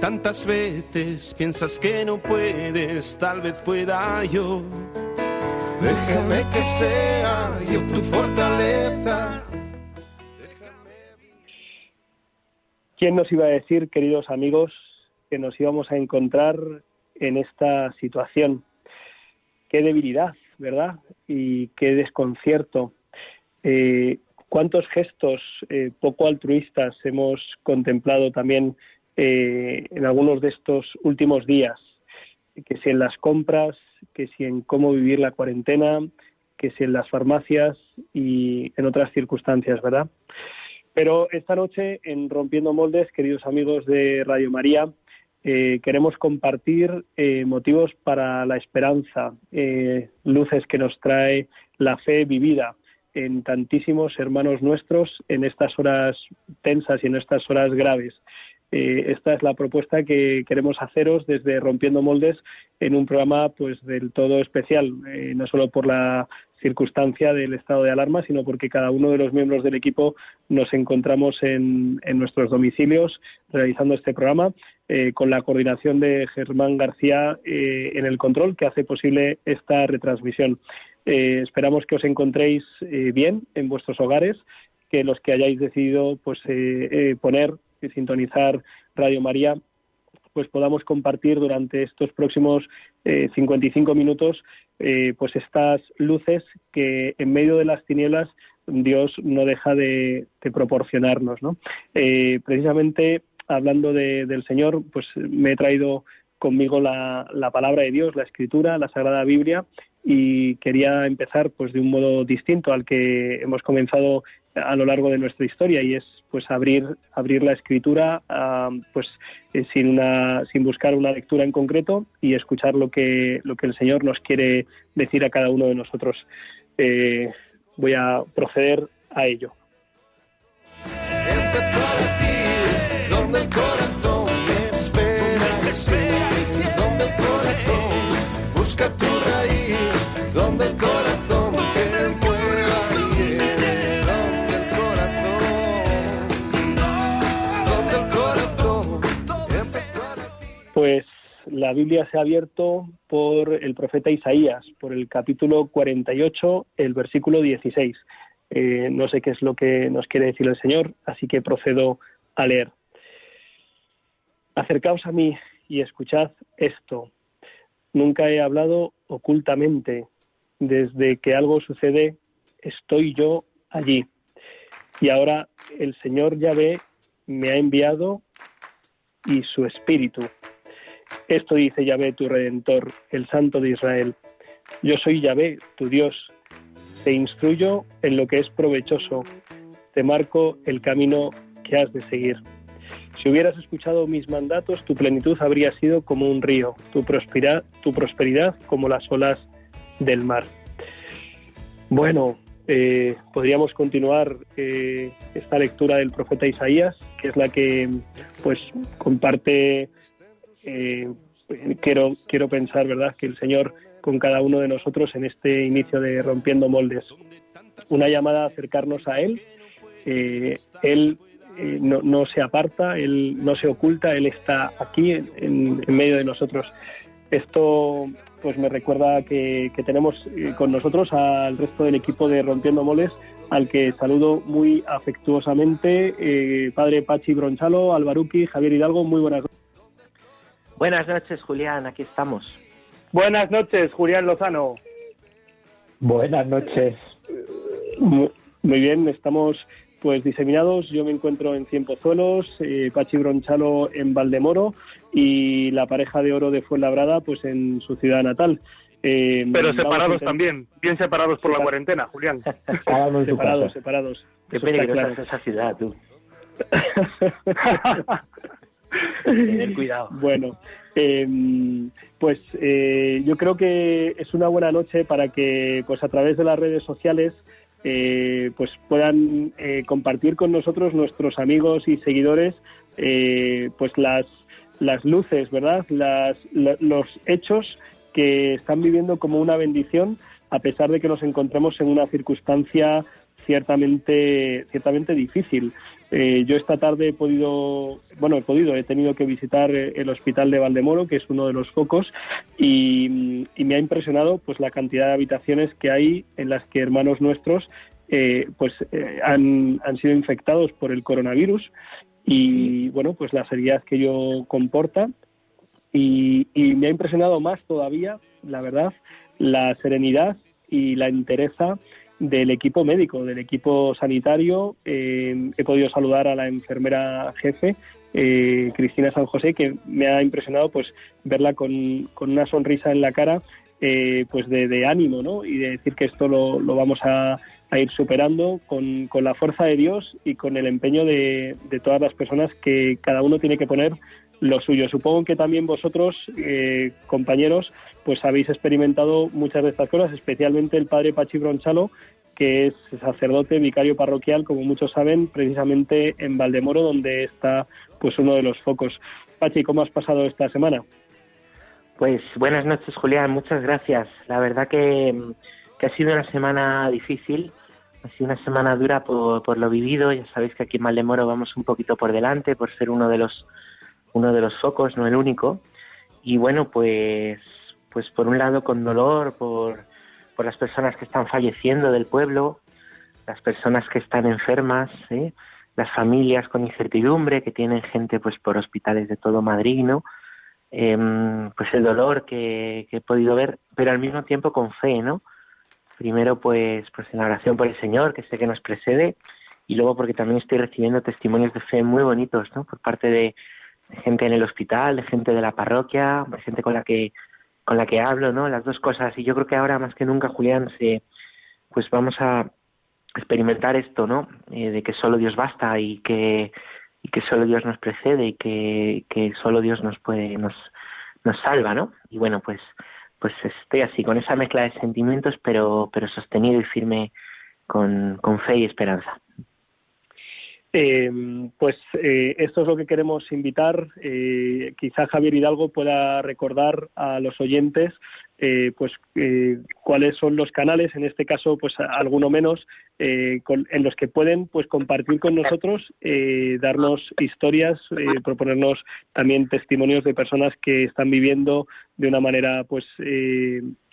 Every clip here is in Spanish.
tantas veces piensas que no puedes, tal vez pueda yo. Déjame que sea yo tu fortaleza. ¿Quién nos iba a decir, queridos amigos, que nos íbamos a encontrar en esta situación? Qué debilidad, ¿verdad? Y qué desconcierto. Eh, ¿Cuántos gestos eh, poco altruistas hemos contemplado también eh, en algunos de estos últimos días, que si en las compras, que si en cómo vivir la cuarentena, que si en las farmacias y en otras circunstancias, ¿verdad? Pero esta noche en Rompiendo Moldes, queridos amigos de Radio María, eh, queremos compartir eh, motivos para la esperanza, luces que nos trae la fe vivida en tantísimos hermanos nuestros en estas horas tensas y en estas horas graves. Eh, esta es la propuesta que queremos haceros desde Rompiendo Moldes en un programa pues del todo especial, eh, no solo por la circunstancia del estado de alarma, sino porque cada uno de los miembros del equipo nos encontramos en, nuestros domicilios realizando este programa, eh, con la coordinación de Germán García en el control que hace posible esta retransmisión. esperamos que os encontréis bien en vuestros hogares, que los que hayáis decidido pues poner sintonizar Radio María, pues podamos compartir durante estos próximos 55 eh, minutos eh, pues estas luces que en medio de las tinieblas Dios no deja de, proporcionarnos. ¿no? Eh, precisamente hablando del Señor, pues me he traído conmigo la, la, palabra de Dios, la Escritura, la Sagrada Biblia, y quería empezar pues de un modo distinto al que hemos comenzado a lo largo de nuestra historia y es pues abrir abrir la escritura pues eh, sin una sin buscar una lectura en concreto y escuchar lo que lo que el Señor nos quiere decir a cada uno de nosotros. Eh, voy a proceder a ello la Biblia se ha abierto por el profeta Isaías, por el capítulo 48, el versículo 16. Eh, no sé qué es lo que nos quiere decir el Señor, así que procedo a leer. Acercaos a mí y escuchad esto. Nunca he hablado ocultamente. Desde que algo sucede, estoy yo allí. Y ahora el Señor Yahvé me ha enviado y su espíritu esto dice Yahvé, tu redentor, el Santo de Israel. Yo soy Yahvé, tu Dios. Te instruyo en lo que es provechoso. Te marco el camino que has de seguir. Si hubieras escuchado mis mandatos, tu plenitud habría sido como un río, tu prosperidad, tu prosperidad como las olas del mar. Bueno, eh, podríamos continuar eh, esta lectura del profeta Isaías, que es la que pues comparte eh, quiero, quiero pensar, ¿verdad?, que el Señor con cada uno de nosotros en este inicio de Rompiendo Moldes. Una llamada a acercarnos a Él. Eh, él eh, no, se aparta, Él no se oculta, Él está aquí en, medio de nosotros. Esto pues me recuerda que, tenemos con nosotros al resto del equipo de Rompiendo Moldes, al que saludo muy afectuosamente, Padre Pachi Bronchalo, Albaruki, Javier Hidalgo, muy buenas noches. Buenas noches, Julián, aquí estamos. Buenas noches, Julián Lozano. Buenas noches. Muy, bien, estamos pues diseminados. Yo me encuentro en Cienpozuelos, eh, Pachi Bronchalo en Valdemoro y la pareja de oro de Fuenlabrada pues en su ciudad natal. Eh, Pero separados también, bien separados por la cuarentena, Julián. separados, separados. Qué peligrosa es esa ciudad, tú. cuidado. Bueno, Em, pues eh, yo creo que es una buena noche para que, pues a través de las redes sociales, eh, pues puedan eh, compartir con nosotros nuestros amigos y seguidores, pues las las luces, ¿verdad? Las, los hechos que están viviendo como una bendición a pesar de que nos encontremos en una circunstancia ciertamente, ciertamente difícil. Eh, yo esta tarde he podido, bueno, he podido, he tenido que visitar eh, el hospital de Valdemoro, que es uno de los focos, y, me ha impresionado pues la cantidad de habitaciones que hay en las que hermanos nuestros eh, pues han, han sido infectados por el coronavirus y bueno, pues la seriedad que ello comporta. Y, y me ha impresionado más todavía, la verdad, la serenidad y la entereza del equipo médico, del equipo sanitario. Eh, he podido saludar a la enfermera jefe, eh, Cristina San José, que me ha impresionado pues verla con, con una sonrisa en la cara, eh, pues de, ánimo, ¿no? Y de decir que esto lo, lo vamos a, a, ir superando con, con, la fuerza de Dios y con el empeño de, de todas las personas que cada uno tiene que poner lo suyo. Supongo que también vosotros, compañeros, pues habéis experimentado muchas de estas cosas, especialmente el padre Pachi Bronchalo, que es sacerdote, vicario parroquial, como muchos saben, precisamente en Valdemoro, donde está pues uno de los focos. Pachi, ¿cómo has pasado esta semana? Pues buenas noches, Julián, muchas gracias. La verdad que, que ha sido una semana difícil, ha sido una semana dura por, por, lo vivido. Ya sabéis que aquí en Valdemoro vamos un poquito por delante, por ser uno de los uno de los focos, no el único. Y bueno, pues pues por un lado con dolor por, por las personas que están falleciendo del pueblo, las personas que están enfermas, ¿eh? las familias con incertidumbre que tienen gente pues por hospitales de todo Madrid, ¿no? Em, pues el dolor que, he podido ver, pero al mismo tiempo con fe, ¿no? Primero pues pues en la oración por el Señor, que sé que nos precede, y luego porque también estoy recibiendo testimonios de fe muy bonitos, ¿no? Por parte de gente en el hospital, de gente de la parroquia, de gente con la que con la que hablo, ¿no? Las dos cosas. Y yo creo que ahora más que nunca, Julián, se, pues vamos a experimentar esto, ¿no? Eh, de que solo Dios basta y que, y que solo Dios nos precede y que, que solo Dios nos puede, nos, nos salva, ¿no? Y bueno, pues, pues estoy así, con esa mezcla de sentimientos, pero, pero sostenido y firme con, con fe y esperanza. Eh, pues eh, esto es lo que queremos invitar. Eh, quizá Javier Hidalgo pueda recordar a los oyentes eh, pues cuáles son los canales, en este caso pues alguno menos, con, en los que pueden pues compartir con nosotros, darnos historias, proponernos también testimonios de personas que están viviendo de una manera pues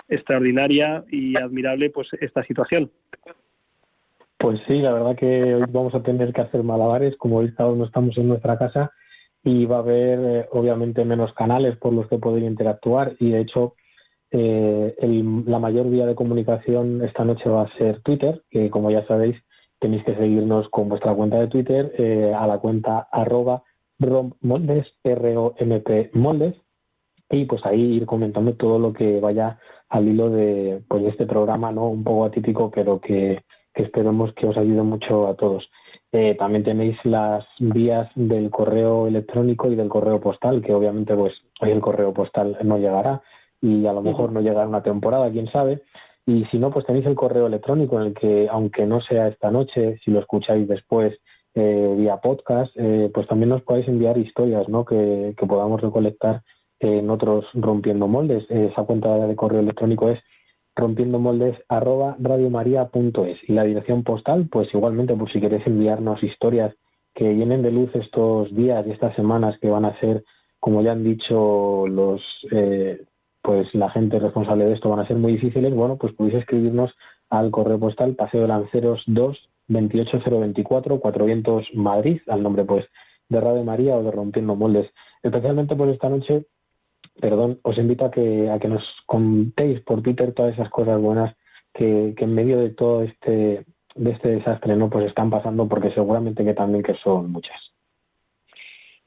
extraordinaria y admirable pues esta situación. Pues sí, la verdad que hoy vamos a tener que hacer malabares, como hoy no estamos en nuestra casa y va a haber eh, obviamente menos canales por los que poder interactuar y de hecho eh, la mayor vía de comunicación esta noche va a ser Twitter, que como ya sabéis tenéis que seguirnos con vuestra cuenta de Twitter eh, a la cuenta arroba rompmoldes, R-O-M-P moldes, y pues ahí ir comentando todo lo que vaya al hilo de pues este programa, ¿no? Un poco atípico, pero que que esperemos que os ayude mucho a todos. Eh, también tenéis las vías del correo electrónico y del correo postal, que obviamente pues hoy el correo postal no llegará y a lo mejor no llegará una temporada, quién sabe. Y si no, pues tenéis el correo electrónico en el que, aunque no sea esta noche, si lo escucháis después eh, vía podcast, eh, pues también nos podéis enviar historias ¿no? que, que podamos recolectar en otros rompiendo moldes. esa cuenta de correo electrónico es rompiendo moldes arroba radiomaria.es y la dirección postal pues igualmente por si queréis enviarnos historias que vienen de luz estos días y estas semanas que van a ser como ya han dicho los eh, pues la gente responsable de esto van a ser muy difíciles bueno pues podéis escribirnos al correo postal paseo de lanceros 2 28024 Cuatro Vientos Madrid al nombre pues de Radio María o de Rompiendo Moldes. Especialmente por esta noche perdón, os invito a que, a que nos contéis por Twitter todas esas cosas buenas que, en medio de todo este, de este desastre no pues están pasando porque seguramente que también que son muchas.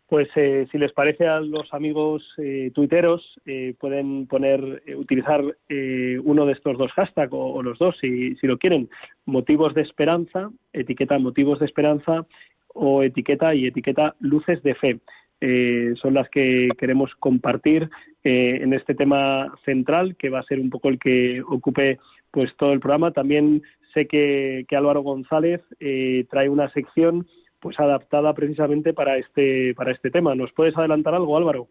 Pues eh, si les parece a los amigos eh, tuiteros, eh, pueden poner, eh, utilizar eh, uno de estos dos hashtags o, los dos si lo quieren. Motivos de esperanza, etiqueta motivos de esperanza o etiqueta y etiqueta luces de fe. Eh, son las que queremos compartir eh, en este tema central, que va a ser un poco el que ocupe pues todo el programa. También sé que, Álvaro González eh, trae una sección pues adaptada precisamente para este para este tema. ¿Nos puedes adelantar algo, Álvaro?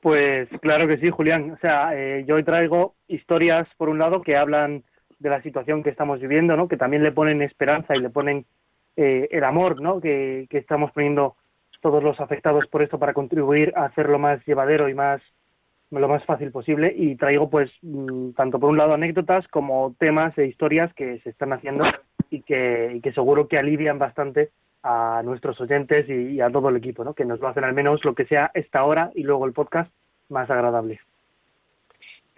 Pues claro que sí, Julián. O sea, eh, yo hoy traigo historias, por un lado, que hablan de la situación que estamos viviendo, ¿no? Que también le ponen esperanza y le ponen eh, el amor, ¿no? Que, que estamos poniendo todos los afectados por esto para contribuir a hacerlo más llevadero y más lo más fácil posible y traigo pues mm, tanto por un lado anécdotas como temas e historias que se están haciendo y que, seguro que alivian bastante a nuestros oyentes y, a todo el equipo, ¿no? que nos lo hacen al menos lo que sea esta hora y luego el podcast más agradable.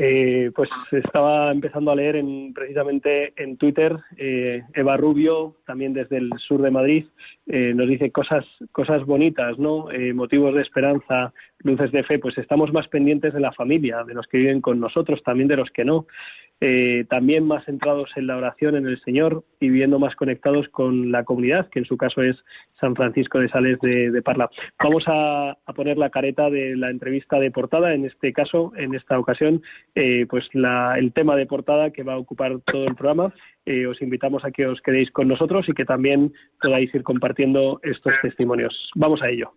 Eh, pues estaba empezando a leer en, precisamente en Twitter, eh, Eva Rubio, también desde el sur de Madrid, eh, nos dice cosas, cosas bonitas, ¿no? motivos de esperanza, luces de fe, pues estamos más pendientes de la familia, de los que viven con nosotros, también de los que no. Eh, también más centrados en la oración en el Señor y viviendo más conectados con la comunidad, que en su caso es San Francisco de Sales de, Parla. Vamos a, poner la careta de la entrevista de portada, en este caso, en esta ocasión, eh, pues el tema de portada que va a ocupar todo el programa. Eh, os invitamos a que os quedéis con nosotros y que también podáis ir compartiendo estos testimonios. Vamos a ello.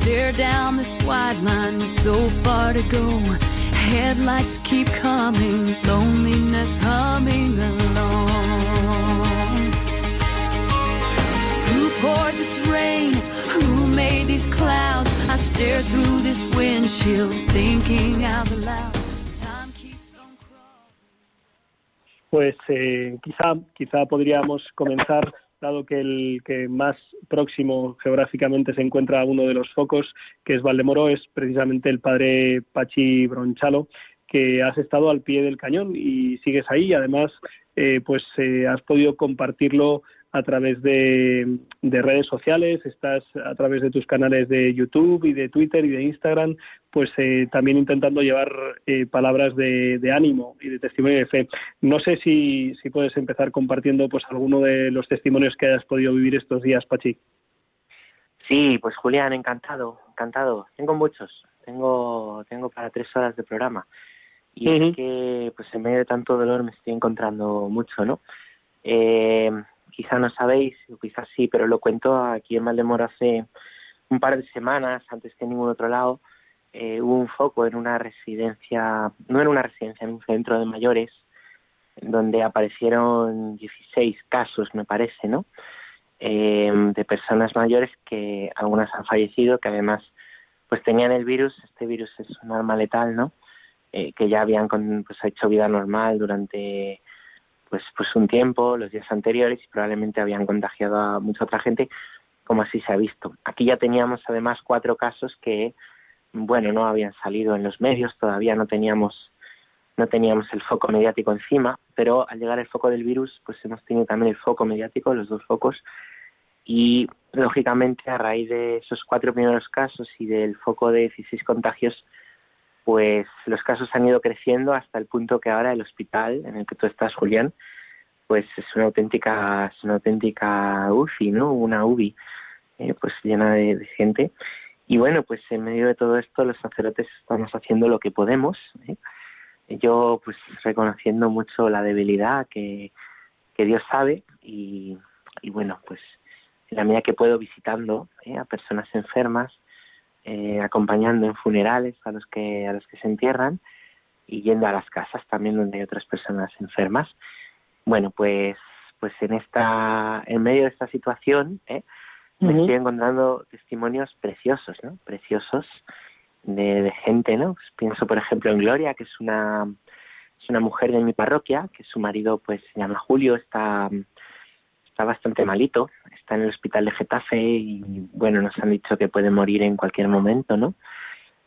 Stare down this wide line with so far to go. Headlights keep coming, loneliness humming along. Who poured this rain? Who made these clouds? I stare through this windshield, thinking out loud. Time keeps on Pues eh, quizá, quizá podríamos comenzar dado que el que más próximo geográficamente se encuentra uno de los focos, que es Valdemoro, es precisamente el padre Pachi Bronchalo, que has estado al pie del cañón y sigues ahí. Además, eh, pues eh, has podido compartirlo a través de, redes sociales, estás a través de tus canales de YouTube y de Twitter y de Instagram, pues eh, también intentando llevar eh, palabras de, ánimo y de testimonio de fe. No sé si, si puedes empezar compartiendo pues alguno de los testimonios que hayas podido vivir estos días, Pachi. Sí, pues Julián, encantado, encantado. Tengo muchos, tengo, tengo para tres horas de programa. Y es que, pues en medio de tanto dolor me estoy encontrando mucho, ¿no? Eh, quizá no sabéis, quizás sí, pero lo cuento aquí en Maldemoro hace un par de semanas, antes que en ningún otro lado, eh, hubo un foco en una residencia, no en una residencia, en un centro de mayores, donde aparecieron 16 casos, me parece, ¿no? Eh, de personas mayores que algunas han fallecido, que además pues tenían el virus, este virus es un arma letal, ¿no? Eh, que ya habían pues, hecho vida normal durante pues, pues un tiempo, los días anteriores, y probablemente habían contagiado a mucha otra gente, como así se ha visto. Aquí ya teníamos además cuatro casos que, bueno, no habían salido en los medios, todavía no teníamos no teníamos el foco mediático encima, pero al llegar el foco del virus, pues hemos tenido también el foco mediático, los dos focos, y lógicamente a raíz de esos cuatro primeros casos y del foco de 16 contagios, pues los casos han ido creciendo hasta el punto que ahora el hospital en el que tú estás, Julián, pues es una auténtica, es una auténtica UCI, ¿no? Una UBI, eh, pues llena de, gente. Y bueno, pues en medio de todo esto los sacerdotes estamos haciendo lo que podemos. ¿eh? Yo pues reconociendo mucho la debilidad que, que Dios sabe y, y bueno, pues la medida que puedo visitando ¿eh? a personas enfermas, eh, acompañando en funerales a los que a los que se entierran y yendo a las casas también donde hay otras personas enfermas. Bueno, pues pues en esta en medio de esta situación ¿eh? me estoy encontrando testimonios preciosos, ¿no? Preciosos de, de gente, ¿no? Pues pienso por ejemplo en Gloria, que es una es una mujer de mi parroquia, que su marido pues se llama Julio, está está bastante malito, está en el hospital de Getafe y bueno, nos han dicho que puede morir en cualquier momento, ¿no?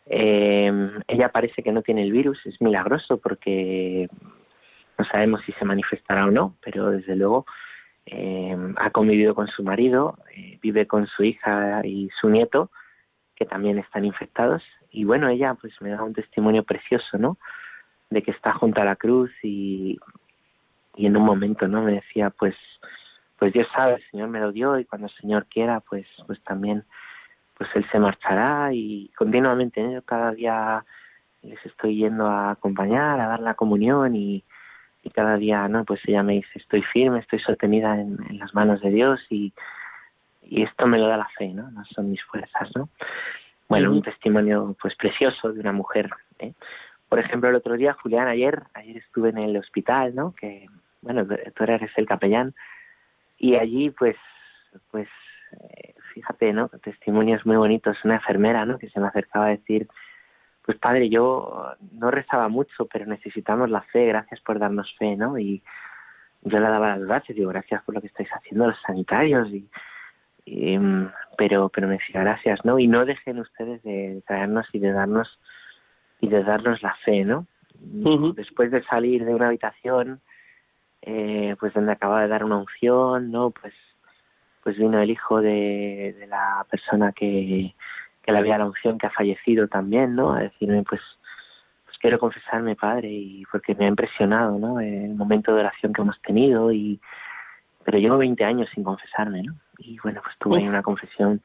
Eh, ella parece que no tiene el virus, es milagroso porque no sabemos si se manifestará o no, pero desde luego eh, ha convivido con su marido, eh, vive con su hija y su nieto, que también están infectados. Y bueno, ella pues me da un testimonio precioso, ¿no? De que está junto a la cruz y, y en un momento, ¿no? Me decía, pues, pues Dios sabe, el Señor me lo dio y cuando el Señor quiera, pues, pues también, pues Él se marchará y continuamente, ¿no? cada día les estoy yendo a acompañar, a dar la comunión y, y cada día, ¿no? Pues ella me dice, estoy firme, estoy sostenida en, las manos de Dios y, y esto me lo da la fe, ¿no? No son mis fuerzas, ¿no? Bueno, un testimonio pues precioso de una mujer. ¿eh? Por ejemplo, el otro día, Julián, ayer, ayer estuve en el hospital, ¿no? Que, bueno, tú eres el capellán y allí, pues, pues, eh, fíjate, ¿no? Testimonios muy bonitos. Una enfermera, ¿no? Que se me acercaba a decir, pues padre, yo no rezaba mucho, pero necesitamos la fe, gracias por darnos fe, ¿no? Y yo le daba las gracias, digo, gracias por lo que estáis haciendo los sanitarios, y, mm, pero, pero me decía gracias, ¿no? Y no dejen ustedes de traernos y de darnos y de darnos la fe, ¿no? Después de salir de una habitación, eh, pues donde acaba de dar una unción, ¿no? Pues, pues vino el hijo de, de la persona que, que le había la unción que ha fallecido también, ¿no? A decirme, pues, pues quiero confesarme, Padre, y porque me ha impresionado, ¿no? El momento de oración que hemos tenido y pero llevo 20 años sin confesarme, ¿no? Y bueno, pues tuve una confesión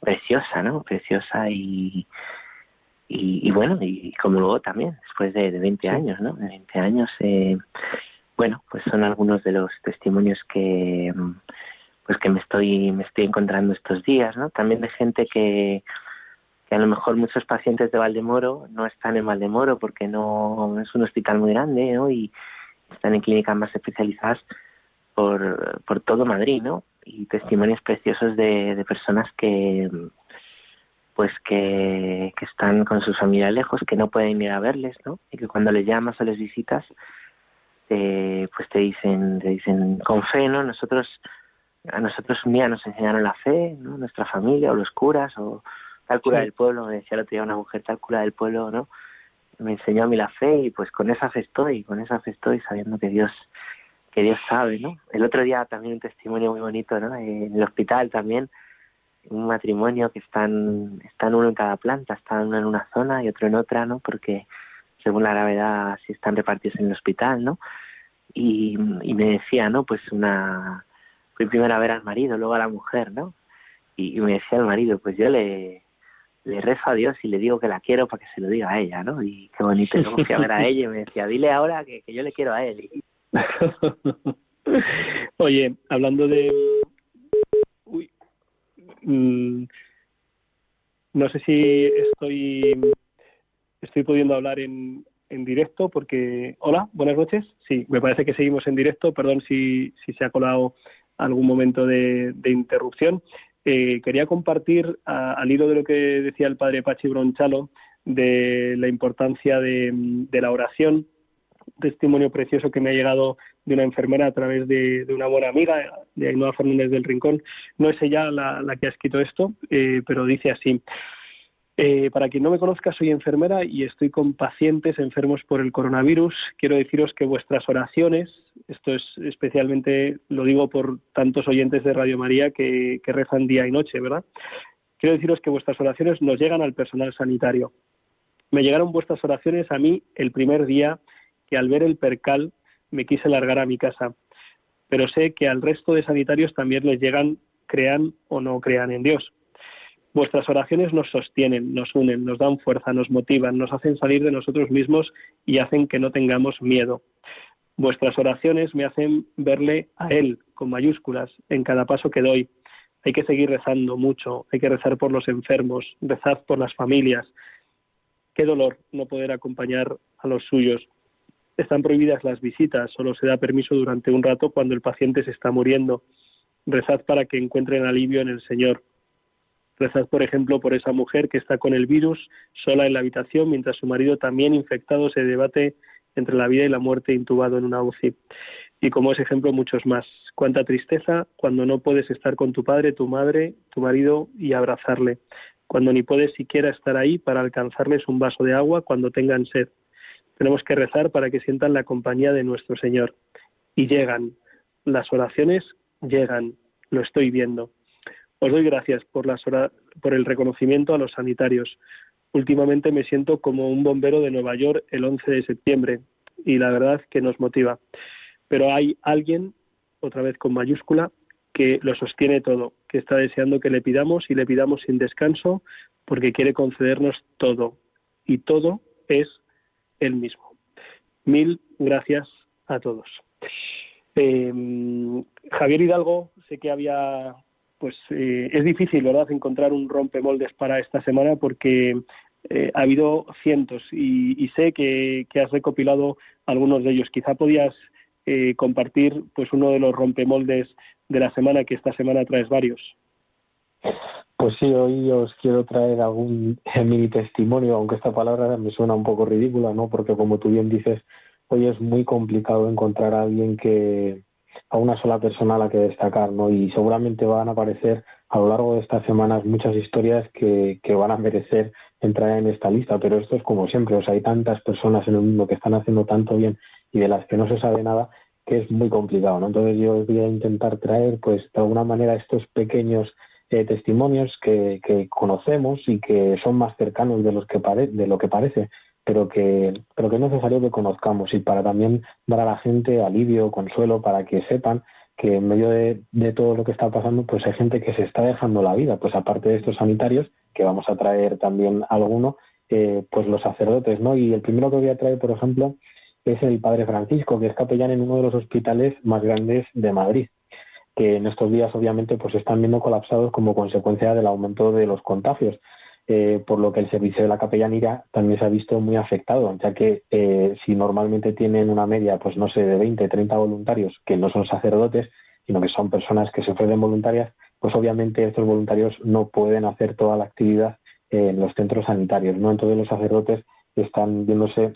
preciosa, ¿no? Preciosa y, y, bueno, y como luego también, después de, de 20 años, ¿no? De 20 años, eh, bueno, pues son algunos de los testimonios que pues que me estoy me estoy encontrando estos días, ¿no? También de gente que que a lo mejor muchos pacientes de Valdemoro no están en Valdemoro porque no es un hospital muy grande ¿no? y están en clínicas más especializadas por, por todo Madrid, ¿no? Y testimonios preciosos de, de personas que pues que, que están con sus familias lejos, que no pueden ir a verles, ¿no? Y que cuando les llamas o les visitas, eh, pues te dicen, te dicen con fe, ¿no? Nosotros, a nosotros un día nos enseñaron la fe, ¿no? Nuestra familia o los curas o tal cura del pueblo, me decía el otro día una mujer, tal cura del pueblo, ¿no? Me enseñó a mí la fe y pues con esa fe estoy, con esa fe estoy sabiendo que Dios, que Dios sabe, ¿no? El otro día también un testimonio muy bonito, ¿no? En el hospital también, un matrimonio que están, están uno en cada planta, están uno en una zona y otro en otra, ¿no? Porque según la gravedad así están repartidos en el hospital, ¿no? Y, y me decía, ¿no? Pues una, fui primero a ver al marido, luego a la mujer, ¿no? Y, y me decía el marido, pues yo le, le rezo a Dios y le digo que la quiero para que se lo diga a ella, ¿no? Y qué bonito, luego fui a ver a ella y me decía, dile ahora que, yo le quiero a él. Oye, hablando de... Uy. Mm, no sé si estoy estoy pudiendo hablar en, en directo porque... Hola, buenas noches. Sí, me parece que seguimos en directo. Perdón si, si se ha colado algún momento de, interrupción. Eh, quería compartir, al hilo de lo que decía el padre Pachi Bronchalo, de la importancia de, la oración, testimonio precioso que me ha llegado de una enfermera a través de, una buena amiga, de Ainhoa Fernández del Rincón. No es ella la, que ha escrito esto, eh, pero dice así. Eh, para quien no me conozca, soy enfermera y estoy con pacientes enfermos por el coronavirus. Quiero deciros que vuestras oraciones, esto es especialmente, lo digo por tantos oyentes de Radio María que, que rezan día y noche, ¿verdad? Quiero deciros que vuestras oraciones nos llegan al personal sanitario. Me llegaron vuestras oraciones a mí el primer día que al ver el percal me quise largar a mi casa. Pero sé que al resto de sanitarios también les llegan, crean o no crean en Dios. Vuestras oraciones nos sostienen, nos unen, nos dan fuerza, nos motivan, nos hacen salir de nosotros mismos y hacen que no tengamos miedo. Vuestras oraciones me hacen verle a Él con mayúsculas en cada paso que doy. Hay que seguir rezando mucho, hay que rezar por los enfermos, rezar por las familias. Qué dolor no poder acompañar a los suyos. Están prohibidas las visitas, solo se da permiso durante un rato cuando el paciente se está muriendo. Rezad para que encuentren alivio en el Señor. Rezad, por ejemplo, por esa mujer que está con el virus sola en la habitación mientras su marido también infectado se debate entre la vida y la muerte intubado en una UCI. Y como ese ejemplo, muchos más. Cuánta tristeza cuando no puedes estar con tu padre, tu madre, tu marido y abrazarle. Cuando ni puedes siquiera estar ahí para alcanzarles un vaso de agua cuando tengan sed. Tenemos que rezar para que sientan la compañía de nuestro Señor. Y llegan las oraciones llegan, lo estoy viendo. Os doy gracias por, las por el reconocimiento a los sanitarios. Últimamente me siento como un bombero de Nueva York el 11 de septiembre y la verdad que nos motiva. Pero hay alguien, otra vez con mayúscula, que lo sostiene todo, que está deseando que le pidamos y le pidamos sin descanso porque quiere concedernos todo. Y todo es él mismo. Mil gracias a todos. Eh, Javier Hidalgo, sé que había pues eh, es difícil, ¿verdad?, encontrar un rompemoldes para esta semana porque eh, ha habido cientos y, sé que, has recopilado algunos de ellos. Quizá podías eh, compartir pues uno de los rompemoldes de la semana, que esta semana traes varios. Pues sí, hoy os quiero traer algún mini testimonio, aunque esta palabra me suena un poco ridícula, ¿no? Porque como tú bien dices, hoy es muy complicado encontrar a alguien que, a una sola persona a la que destacar, ¿no? Y seguramente van a aparecer a lo largo de estas semanas muchas historias que, que van a merecer entrar en esta lista, pero esto es como siempre, hay tantas personas en el mundo que están haciendo tanto bien y de las que no se sabe nada que es muy complicado, ¿no? Entonces yo voy a intentar traer, pues, de alguna manera estos pequeños eh, testimonios que, que, conocemos y que son más cercanos de los que de lo que parece pero que, pero que es necesario que conozcamos y para también dar a la gente alivio, consuelo, para que sepan que en medio de, todo lo que está pasando, pues hay gente que se está dejando la vida, pues aparte de estos sanitarios, que vamos a traer también alguno, eh, pues los sacerdotes, ¿no? Y el primero que voy a traer, por ejemplo, es el padre Francisco, que es capellán en uno de los hospitales más grandes de Madrid, que en estos días obviamente pues están viendo colapsados como consecuencia del aumento de los contagios. Eh, por lo que el servicio de la capellanía también se ha visto muy afectado, ya que eh, si normalmente tienen una media, pues no sé, de 20, 30 voluntarios que no son sacerdotes, sino que son personas que se ofrecen voluntarias, pues obviamente estos voluntarios no pueden hacer toda la actividad en los centros sanitarios, ¿no? Entonces los sacerdotes están viéndose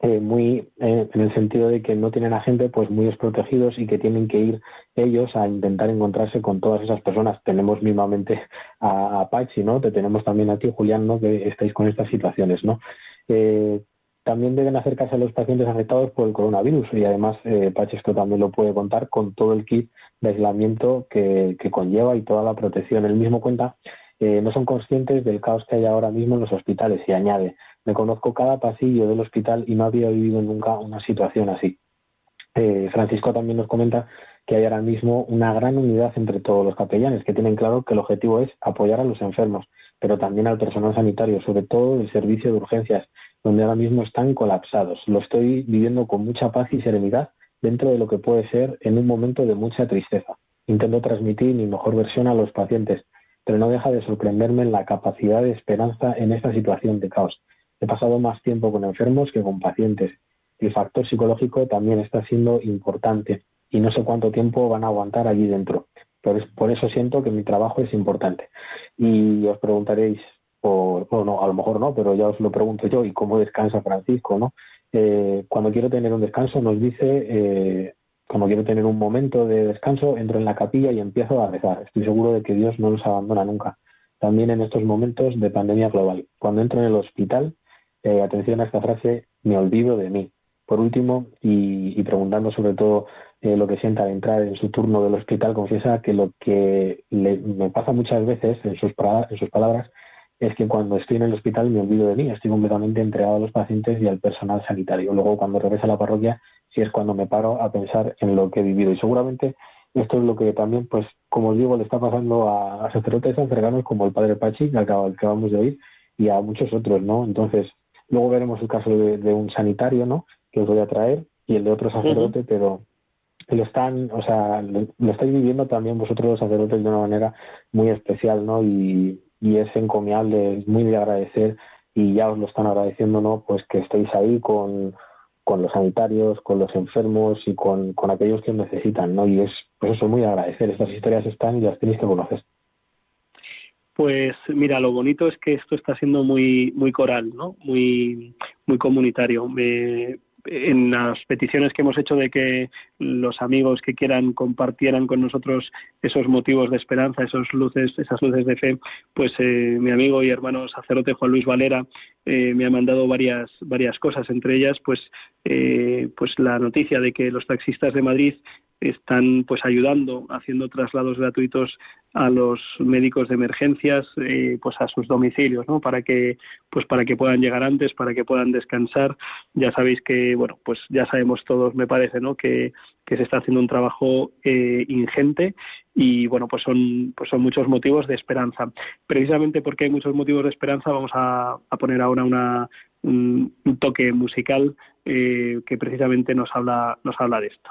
eh, muy eh, en el sentido de que no tienen a gente pues muy desprotegidos y que tienen que ir ellos a intentar encontrarse con todas esas personas. Tenemos mismamente a, Pachi, ¿no? Te tenemos también a ti, Julián, ¿no? Que estáis con estas situaciones, ¿no? Eh, también deben acercarse a los pacientes afectados por el coronavirus y además eh, Pachi esto también lo puede contar con todo el kit de aislamiento que, que conlleva y toda la protección. Él mismo cuenta eh, no son conscientes del caos que hay ahora mismo en los hospitales y añade, me conozco cada pasillo del hospital y no había vivido nunca una situación así. Eh, Francisco también nos comenta que hay ahora mismo una gran unidad entre todos los capellanes que tienen claro que el objetivo es apoyar a los enfermos, pero también al personal sanitario, sobre todo el servicio de urgencias, donde ahora mismo están colapsados. Lo estoy viviendo con mucha paz y serenidad dentro de lo que puede ser en un momento de mucha tristeza. Intento transmitir mi mejor versión a los pacientes, pero no deja de sorprenderme la capacidad de esperanza en esta situación de caos. He pasado más tiempo con enfermos que con pacientes. El factor psicológico también está siendo importante y no sé cuánto tiempo van a aguantar allí dentro. Por, por eso siento que mi trabajo es importante. Y os preguntaréis, o, no, a lo mejor no, pero ya os lo pregunto yo, ¿y cómo descansa Francisco? ¿no? Eh, cuando quiero tener un descanso nos dice eh, como quiero tener un momento de descanso, entro en la capilla y empiezo a rezar. Estoy seguro de que Dios no nos abandona nunca. También en estos momentos de pandemia global. Cuando entro en el hospital, eh, atención a esta frase, me olvido de mí. Por último, y, preguntando sobre todo eh, lo que sienta al entrar en su turno del hospital, confiesa que lo que me pasa muchas veces en sus, en sus palabras es que cuando estoy en el hospital me olvido de mí, estoy completamente entregado a los pacientes y al personal sanitario. Luego, cuando regresa a la parroquia, si es cuando me paro a pensar en lo que he vivido. Y seguramente esto es lo que también, pues, como os digo, le está pasando a, sacerdotes tan cercanos como el padre Pachi, que acabamos de oír, y a muchos otros, ¿no? Entonces, luego veremos el caso de, un sanitario, ¿no? Que os voy a traer, y el de otro sacerdote, pero lo están, o sea, lo, estáis viviendo también vosotros los sacerdotes de una manera muy especial, ¿no? Y, y es encomiable, es muy de agradecer y ya os lo están agradeciendo, ¿no? Pues que estéis ahí con, con los sanitarios, con los enfermos y con, con aquellos que necesitan, ¿no? Y es, pues eso, muy agradecer. Estas historias están y las tenéis que conocer. Pues mira, lo bonito es que esto está siendo muy muy coral, ¿no? Muy muy comunitario. En las peticiones que hemos hecho de que los amigos que quieran compartieran con nosotros esos motivos de esperanza, esos luces, esas luces de fe, pues eh, mi amigo y hermano sacerdote Juan Luis Valera eh, me ha mandado varias varias cosas, entre ellas pues eh, pues la noticia de que los taxistas de Madrid están pues ayudando, haciendo traslados gratuitos a los médicos de emergencias eh, pues a sus domicilios no para que pues para que puedan llegar antes para que puedan descansar. Ya sabéis que bueno pues ya sabemos todos me parece no que, que se está haciendo un trabajo eh, ingente y bueno pues son pues son muchos motivos de esperanza. Precisamente porque hay muchos motivos de esperanza vamos a, poner ahora una un, toque musical eh, que precisamente nos habla nos habla de esto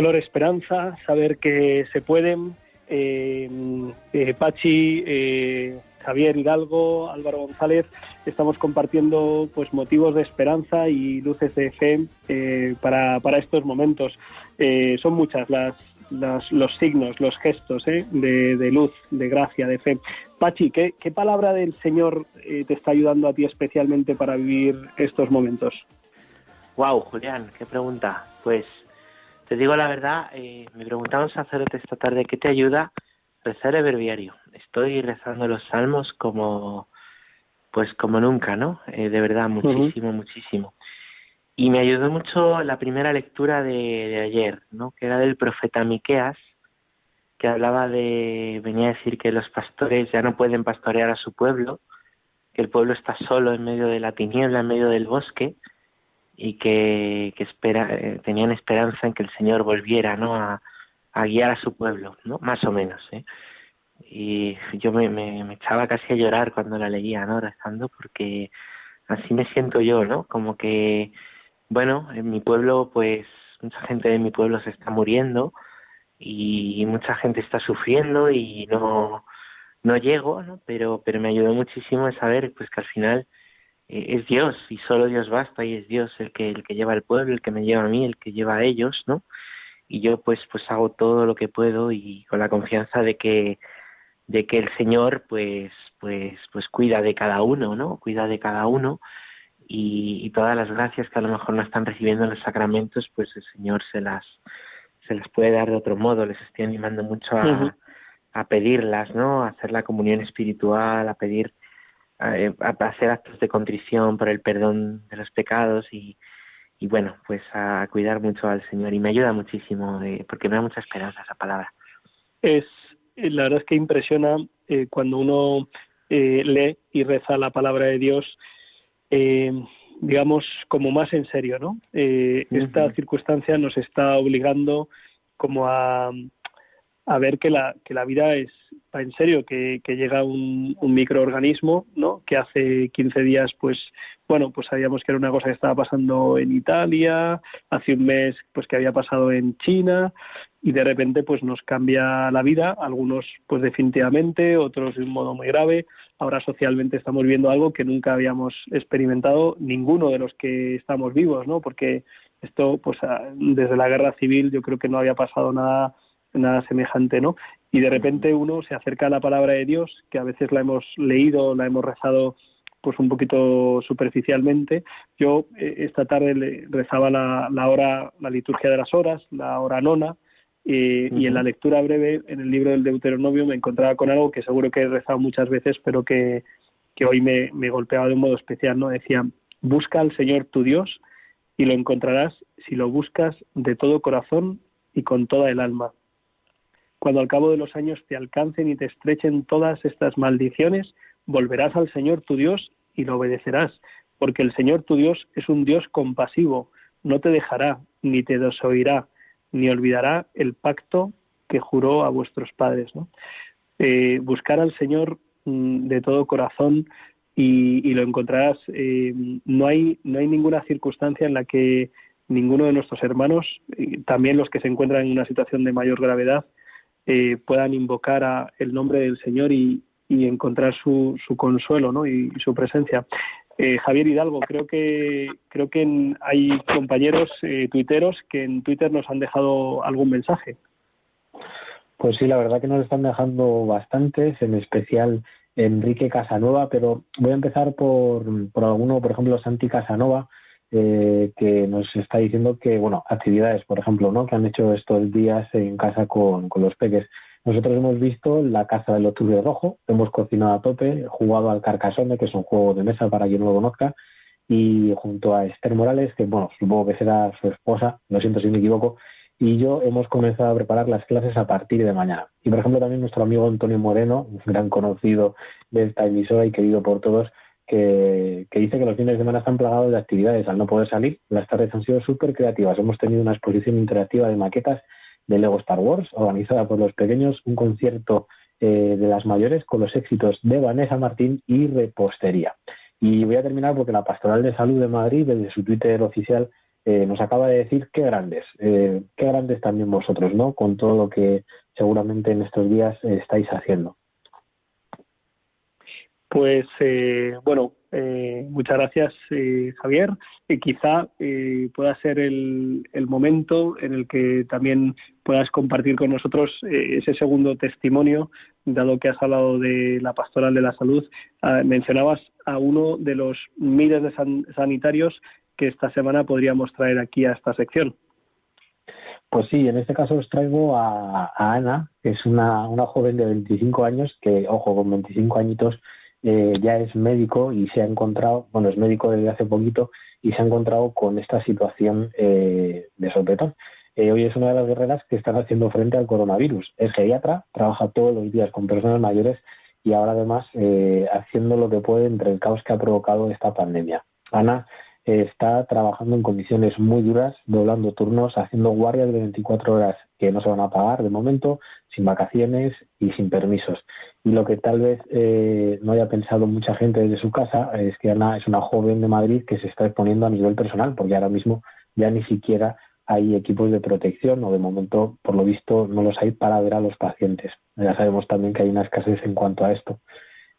color esperanza, saber que se pueden. Eh, eh, Pachi, eh, Javier Hidalgo, Álvaro González, estamos compartiendo pues motivos de esperanza y luces de fe para, para, estos momentos. son muchas las, los signos, los gestos de, de, luz, de gracia, de fe. Pachi, ¿qué, qué palabra del Señor te está ayudando a ti especialmente para vivir estos momentos? Wow, Julián, qué pregunta. Pues te digo la verdad, eh, me preguntaba un sacerdote esta tarde, ¿qué te ayuda? Rezar el breviario. Estoy rezando los salmos como, pues como nunca, ¿no? Eh, de verdad, muchísimo, muchísimo. Y me ayudó mucho la primera lectura de, de, ayer, ¿no? Que era del profeta Miqueas, que hablaba de, venía a decir que los pastores ya no pueden pastorear a su pueblo, que el pueblo está solo en medio de la tiniebla, en medio del bosque, y que, que espera, eh, tenían esperanza en que el Señor volviera ¿no? a, a guiar a su pueblo, ¿no? más o menos. ¿eh? Y yo me, me, echaba casi a llorar cuando la leía, ¿no? rezando, porque así me siento yo, ¿no? Como que, bueno, en mi pueblo, pues mucha gente de mi pueblo se está muriendo y mucha gente está sufriendo y no, no llego, ¿no? Pero, pero me ayudó muchísimo el saber, pues que al final es Dios y solo Dios basta y es Dios el que el que lleva al pueblo, el que me lleva a mí, el que lleva a ellos, ¿no? Y yo pues pues hago todo lo que puedo y con la confianza de que de que el Señor pues pues pues cuida de cada uno, ¿no? Cuida de cada uno y, y todas las gracias que a lo mejor no están recibiendo en los sacramentos, pues el Señor se las se las puede dar de otro modo. Les estoy animando mucho a, a pedirlas, ¿no? A hacer la comunión espiritual, a pedir eh, a, hacer actos de contrición por el perdón de los pecados y, y bueno, pues a cuidar mucho al Señor y me ayuda muchísimo eh, porque me da mucha esperanza esa palabra. Es la verdad es que impresiona eh, cuando uno lee y reza la palabra de Dios, digamos como más en serio, ¿no? Esta circunstancia nos está obligando como a a ver que la, que la vida es en serio, que, que llega un, un, microorganismo, ¿no? Que hace 15 días, pues, bueno, pues sabíamos que era una cosa que estaba pasando en Italia, hace un mes, pues que había pasado en China, y de repente, pues nos cambia la vida, algunos, pues definitivamente, otros de un modo muy grave. Ahora socialmente estamos viendo algo que nunca habíamos experimentado ninguno de los que estamos vivos, ¿no? Porque esto, pues, desde la guerra civil, yo creo que no había pasado nada nada semejante, ¿no? Y de repente uno se acerca a la palabra de Dios, que a veces la hemos leído, la hemos rezado pues un poquito superficialmente. Yo eh, esta tarde le rezaba la, la, hora, la liturgia de las horas, la hora nona, eh, y en la lectura breve en el libro del Deuteronomio me encontraba con algo que seguro que he rezado muchas veces, pero que, que hoy me, me golpeaba de un modo especial, ¿no? Decía, busca al Señor tu Dios y lo encontrarás si lo buscas de todo corazón y con toda el alma cuando al cabo de los años te alcancen y te estrechen todas estas maldiciones, volverás al Señor tu Dios y lo obedecerás, porque el Señor tu Dios es un Dios compasivo, no te dejará, ni te desoirá, ni olvidará el pacto que juró a vuestros padres. Eh, buscar al Señor mm, de todo corazón y, lo encontrarás. Eh, no, hay, no hay ninguna circunstancia en la que ninguno de nuestros hermanos, también los que se encuentran en una situación de mayor gravedad, eh, puedan invocar a el nombre del Señor y, encontrar su, su consuelo ¿no? y, su presencia. Eh, Javier Hidalgo, creo que creo que hay compañeros eh, tuiteros que en Twitter nos han dejado algún mensaje. Pues sí, la verdad que nos están dejando bastantes, en especial Enrique Casanova, pero voy a empezar por, por alguno, por ejemplo, Santi Casanova, eh, que nos está diciendo que, bueno, actividades, por ejemplo, ¿no? que han hecho estos días en casa con, con los peques. Nosotros hemos visto la casa del octubre rojo, hemos cocinado a tope, jugado al Carcassonne, que es un juego de mesa para quien no lo conozca, y junto a Esther Morales, que bueno, supongo que será su esposa, lo siento si me equivoco, y yo hemos comenzado a preparar las clases a partir de mañana. Y por ejemplo también nuestro amigo Antonio Moreno, un gran conocido de esta emisora y querido por todos, que, dice que los fines de semana están plagados de actividades al no poder salir. Las tardes han sido súper creativas. Hemos tenido una exposición interactiva de maquetas de Lego Star Wars, organizada por los pequeños, un concierto eh, de las mayores con los éxitos de Vanessa Martín y Repostería. Y voy a terminar porque la Pastoral de Salud de Madrid, desde su Twitter oficial, eh, nos acaba de decir qué grandes, eh, qué grandes también vosotros, ¿no? Con todo lo que seguramente en estos días estáis haciendo. Pues eh, bueno, eh, muchas gracias eh, Javier. Y quizá pueda ser el, momento en el que también puedas compartir con nosotros ese segundo testimonio, dado que has hablado de la pastoral de la salud. Ah, mencionabas a uno de los miles de sanitarios que esta semana podríamos traer aquí a esta sección. Pues sí, en este caso os traigo a, a Ana, que es una, una joven de 25 años, que, ojo, con 25 añitos eh, ya es médico y se ha encontrado, bueno, es médico desde hace poquito y se ha encontrado con esta situación eh, de sopetón. Eh, hoy es una de las guerreras que están haciendo frente al coronavirus. Es geriatra, trabaja todos los días con personas mayores y ahora además haciendo lo que puede entre el caos que ha provocado esta pandemia. Ana está trabajando en condiciones muy duras, doblando turnos, haciendo guardias de 24 horas que no se van a pagar de momento, sin vacaciones y sin permisos. Y lo que tal vez eh, no haya pensado mucha gente desde su casa es que Ana es una joven de Madrid que se está exponiendo a nivel personal, porque ahora mismo ya ni siquiera hay equipos de protección o de momento, por lo visto, no los hay para ver a los pacientes. Ya sabemos también que hay una escasez en cuanto a esto.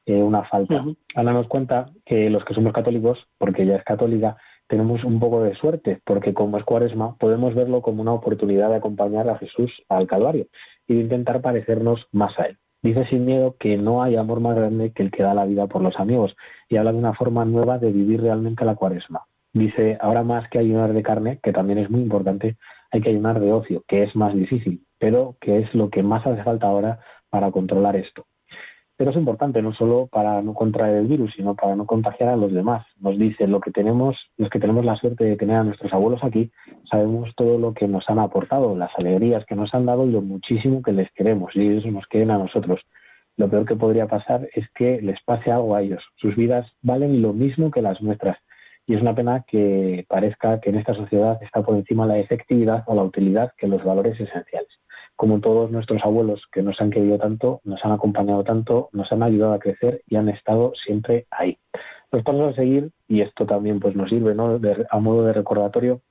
Eh, una falta. Ana nos cuenta que los que somos católicos, porque ella es católica, tenemos un poco de suerte, porque como es cuaresma, podemos verlo como una oportunidad de acompañar a Jesús al Calvario y de intentar parecernos más a Él. Dice sin miedo que no hay amor más grande que el que da la vida por los amigos y habla de una forma nueva de vivir realmente la cuaresma. Dice, ahora más que ayunar de carne, que también es muy importante, hay que ayunar de ocio, que es más difícil, pero que es lo que más hace falta ahora para controlar esto. Pero es importante no solo para no contraer el virus, sino para no contagiar a los demás. Nos dice lo que tenemos, los que tenemos la suerte de tener a nuestros abuelos aquí, sabemos todo lo que nos han aportado, las alegrías que nos han dado y lo muchísimo que les queremos, y eso nos quieren a nosotros. Lo peor que podría pasar es que les pase algo a ellos. Sus vidas valen lo mismo que las nuestras. Y es una pena que parezca que en esta sociedad está por encima la efectividad o la utilidad que los valores esenciales como todos nuestros abuelos que nos han querido tanto, nos han acompañado tanto, nos han ayudado a crecer y han estado siempre ahí. Los pasos a seguir, y esto también pues nos sirve ¿no? a modo de recordatorio,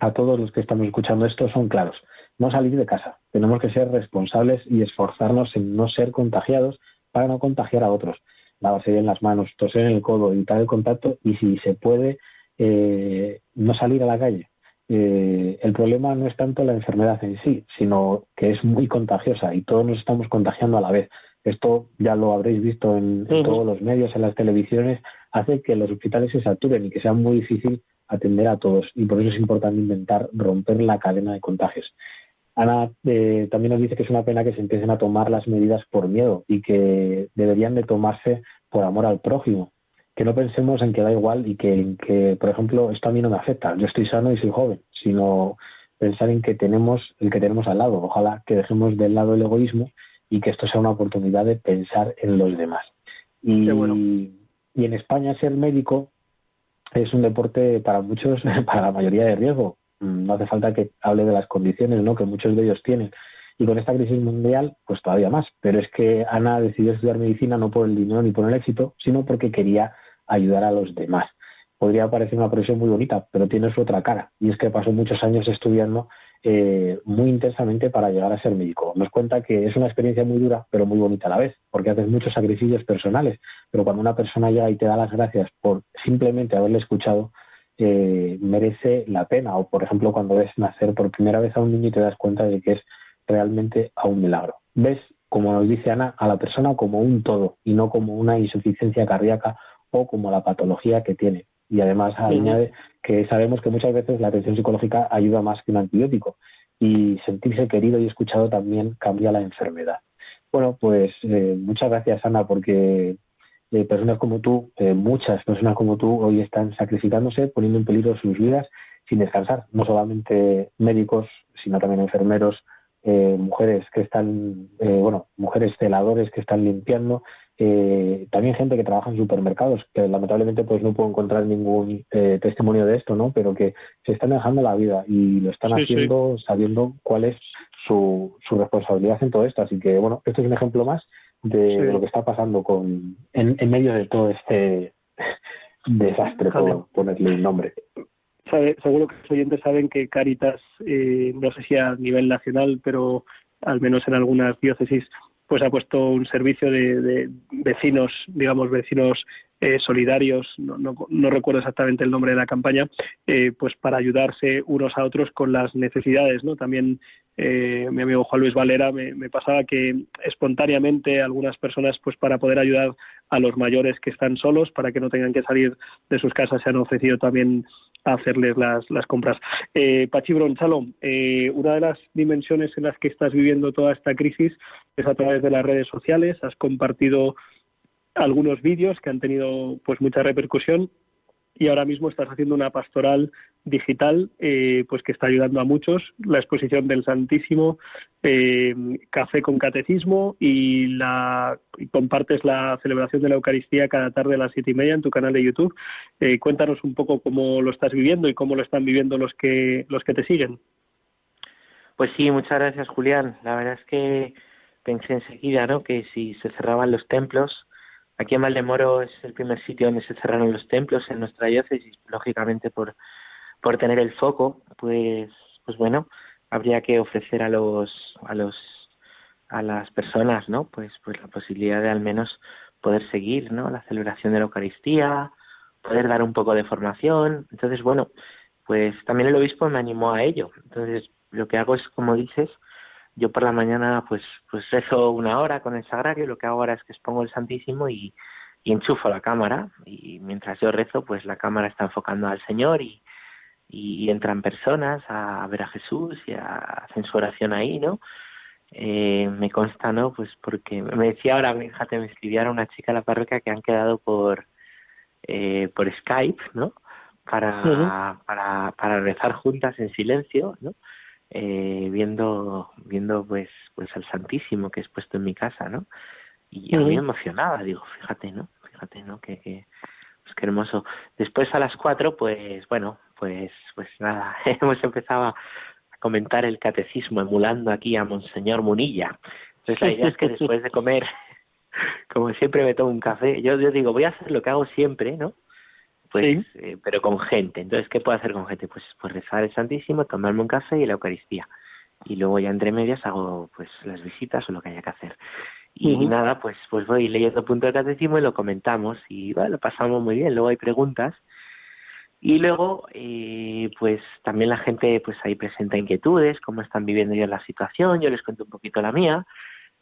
a todos los que estamos escuchando esto son claros. No salir de casa. Tenemos que ser responsables y esforzarnos en no ser contagiados para no contagiar a otros. Lavarse bien las manos, toser en el codo, evitar el contacto y si se puede, eh, no salir a la calle. Eh, el problema no es tanto la enfermedad en sí, sino que es muy contagiosa y todos nos estamos contagiando a la vez. Esto ya lo habréis visto en, todos los medios, en las televisiones, hace que los hospitales se saturen y que sea muy difícil atender a todos. Y por eso es importante intentar romper la cadena de contagios. Ana eh, también nos dice que es una pena que se empiecen a tomar las medidas por miedo y que deberían de tomarse por amor al prójimo que no pensemos en que da igual y que, que, por ejemplo, esto a mí no me afecta, yo estoy sano y soy joven, sino pensar en que tenemos el que tenemos al lado. Ojalá que dejemos de lado el egoísmo y que esto sea una oportunidad de pensar en los demás. Y, y en España ser médico es un deporte para muchos, para la mayoría de riesgo. Mm, no hace falta que hable de las condiciones ¿no? que muchos de ellos tienen. Y con esta crisis mundial, pues todavía más. Pero es que Ana decidió estudiar medicina no por el dinero ni por el éxito, sino porque quería ayudar a los demás. Podría parecer una profesión muy bonita, pero tiene su otra cara, y es que pasó muchos años estudiando eh, muy intensamente para llegar a ser médico. Nos cuenta que es una experiencia muy dura, pero muy bonita a la vez, porque haces muchos sacrificios personales, pero cuando una persona llega y te da las gracias por simplemente haberle escuchado, eh, merece la pena. O, por ejemplo, cuando ves nacer por primera vez a un niño y te das cuenta de que es realmente a un milagro. Ves, como nos dice Ana, a la persona como un todo y no como una insuficiencia cardíaca o como la patología que tiene. Y además añade que sabemos que muchas veces la atención psicológica ayuda más que un antibiótico y sentirse querido y escuchado también cambia la enfermedad. Bueno, pues eh, muchas gracias Ana porque eh, personas como tú, eh, muchas personas como tú hoy están sacrificándose, poniendo en peligro sus vidas sin descansar, no solamente médicos, sino también enfermeros, mujeres que están, bueno, mujeres celadores que están limpiando, eh, también gente que trabaja en supermercados, que lamentablemente pues no puedo encontrar ningún eh, testimonio de esto, ¿no? Pero que se están dejando la vida y lo están haciendo sabiendo cuál es su, su responsabilidad en todo esto. Así que, bueno, esto es un ejemplo más de, lo que está pasando con en, en medio de todo este desastre, por ponerle un nombre. Seguro que los oyentes saben que Caritas, eh, no sé si a nivel nacional, pero al menos en algunas diócesis, pues ha puesto un servicio de, vecinos, digamos, vecinos eh, solidarios, no, no, recuerdo exactamente el nombre de la campaña, eh, pues para ayudarse unos a otros con las necesidades, ¿no? También eh, mi amigo Juan Luis Valera me, pasaba que espontáneamente algunas personas, pues para poder ayudar a los mayores que están solos, para que no tengan que salir de sus casas, se han ofrecido también hacerles las, las compras. Eh, Pachi Bronchalo, eh, una de las dimensiones en las que estás viviendo toda esta crisis es a través de las redes sociales. Has compartido algunos vídeos que han tenido pues mucha repercusión y ahora mismo estás haciendo una pastoral digital eh, pues que está ayudando a muchos. La exposición del Santísimo eh, café con catecismo y la compartes la celebración de la Eucaristía cada tarde a las siete y media en tu canal de YouTube. Eh, cuéntanos un poco cómo lo estás viviendo y cómo lo están viviendo los que los que te siguen. Pues sí muchas gracias Julián. La verdad es que pensé enseguida no que si se cerraban los templos Aquí en Valdemoro es el primer sitio donde se cerraron los templos en nuestra diócesis, lógicamente por, por tener el foco, pues, pues bueno, habría que ofrecer a los, a los, a las personas, ¿no? Pues, pues la posibilidad de al menos poder seguir, ¿no? La celebración de la Eucaristía, poder dar un poco de formación. Entonces, bueno, pues también el obispo me animó a ello. Entonces, lo que hago es, como dices, yo por la mañana pues pues rezo una hora con el sagrario, lo que hago ahora es que expongo el Santísimo y, y enchufo la cámara y mientras yo rezo pues la cámara está enfocando al Señor y, y, entran personas a, ver a Jesús y a, hacen su oración ahí, ¿no? Eh, me consta, ¿no? Pues porque me decía ahora, fíjate, me escribiera una chica a la parroquia que han quedado por eh, por Skype, ¿no? Para, para, para rezar juntas en silencio, ¿no? Eh, viendo viendo pues pues al Santísimo que es puesto en mi casa, ¿no? Y muy emocionada, digo, fíjate, ¿no? Fíjate, ¿no? Que, que pues qué hermoso. Después a las cuatro, pues bueno, pues pues nada, hemos empezado a comentar el catecismo emulando aquí a Monseñor Munilla. Entonces la idea es que después de comer como siempre me tomo un café. Yo, yo digo, voy a hacer lo que hago siempre, ¿no? Pues, eh, pero con gente. Entonces, ¿qué puedo hacer con gente? Pues, pues rezar el Santísimo, tomarme un café y la Eucaristía. Y luego ya entre medias hago pues las visitas o lo que haya que hacer. Y nada, pues pues voy leyendo punto de catecismo y lo comentamos y bueno, lo pasamos muy bien. Luego hay preguntas y luego, eh, pues también la gente pues ahí presenta inquietudes, cómo están viviendo ellos la situación, yo les cuento un poquito la mía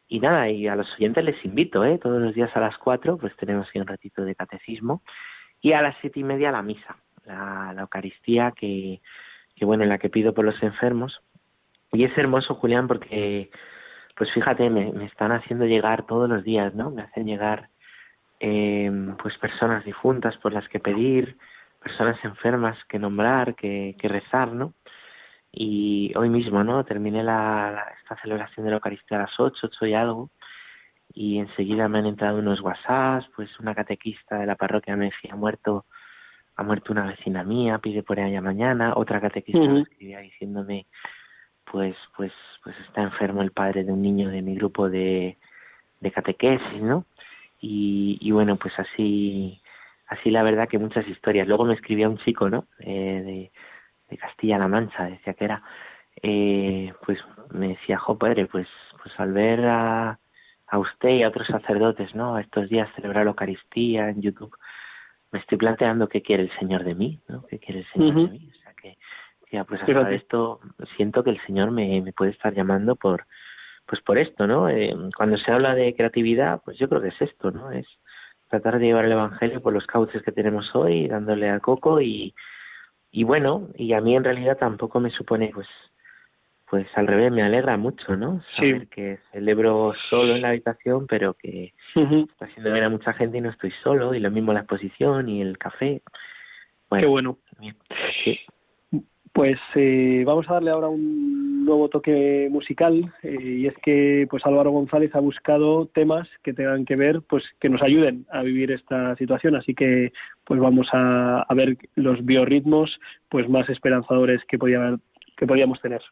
y nada, y a los oyentes les invito, ¿eh? Todos los días a las cuatro, pues tenemos ahí un ratito de catecismo. Y a las siete y media la misa, la, Eucaristía, que, que, bueno, en la que pido por los enfermos. Y es hermoso, Julián, porque, pues fíjate, me, me están haciendo llegar todos los días, ¿no? Me hacen llegar, eh, pues, personas difuntas por las que pedir, personas enfermas que nombrar, que, que rezar, ¿no? y hoy mismo, ¿no? Terminé la, esta celebración de la Eucaristía a las ocho, ocho y algo, y enseguida me han entrado unos WhatsApps, pues una catequista de la parroquia me decía, ha muerto, ha muerto una vecina mía, pide por ella mañana, otra catequista me escribía diciéndome, pues, pues, pues está enfermo el padre de un niño de mi grupo de, de catequesis, ¿no? Y, y bueno, pues así, así la verdad que muchas historias. Luego me escribía un chico, ¿no? Eh, de, de Castilla-La Mancha, decía que era, eh, pues me decía, jo padre, pues, pues al ver a, a usted y a otros sacerdotes, ¿no? A estos días celebrar la Eucaristía en YouTube, me estoy planteando qué quiere el Señor de mí, ¿no? ¿Qué quiere el Señor de mí? O sea que, ya, pues hasta esto siento que el Señor me, me puede estar llamando por, pues por esto, ¿no? Eh, cuando se habla de creatividad, pues yo creo que es esto, ¿no? Es tratar de llevar el Evangelio por los cauces que tenemos hoy, dándole a coco y, y bueno, y a mí en realidad tampoco me supone, pues, pues al revés, me alegra mucho, ¿no? Saber que celebro solo en la habitación, pero que está haciendo ver a mucha gente y no estoy solo, y lo mismo la exposición y el café. Qué bueno. Pues eh, vamos a darle ahora un nuevo toque musical eh, y es que pues Álvaro González ha buscado temas que tengan que ver pues que nos ayuden a vivir esta situación así que pues vamos a, ver los biorritmos pues más esperanzadores que podíamos, que podíamos tener.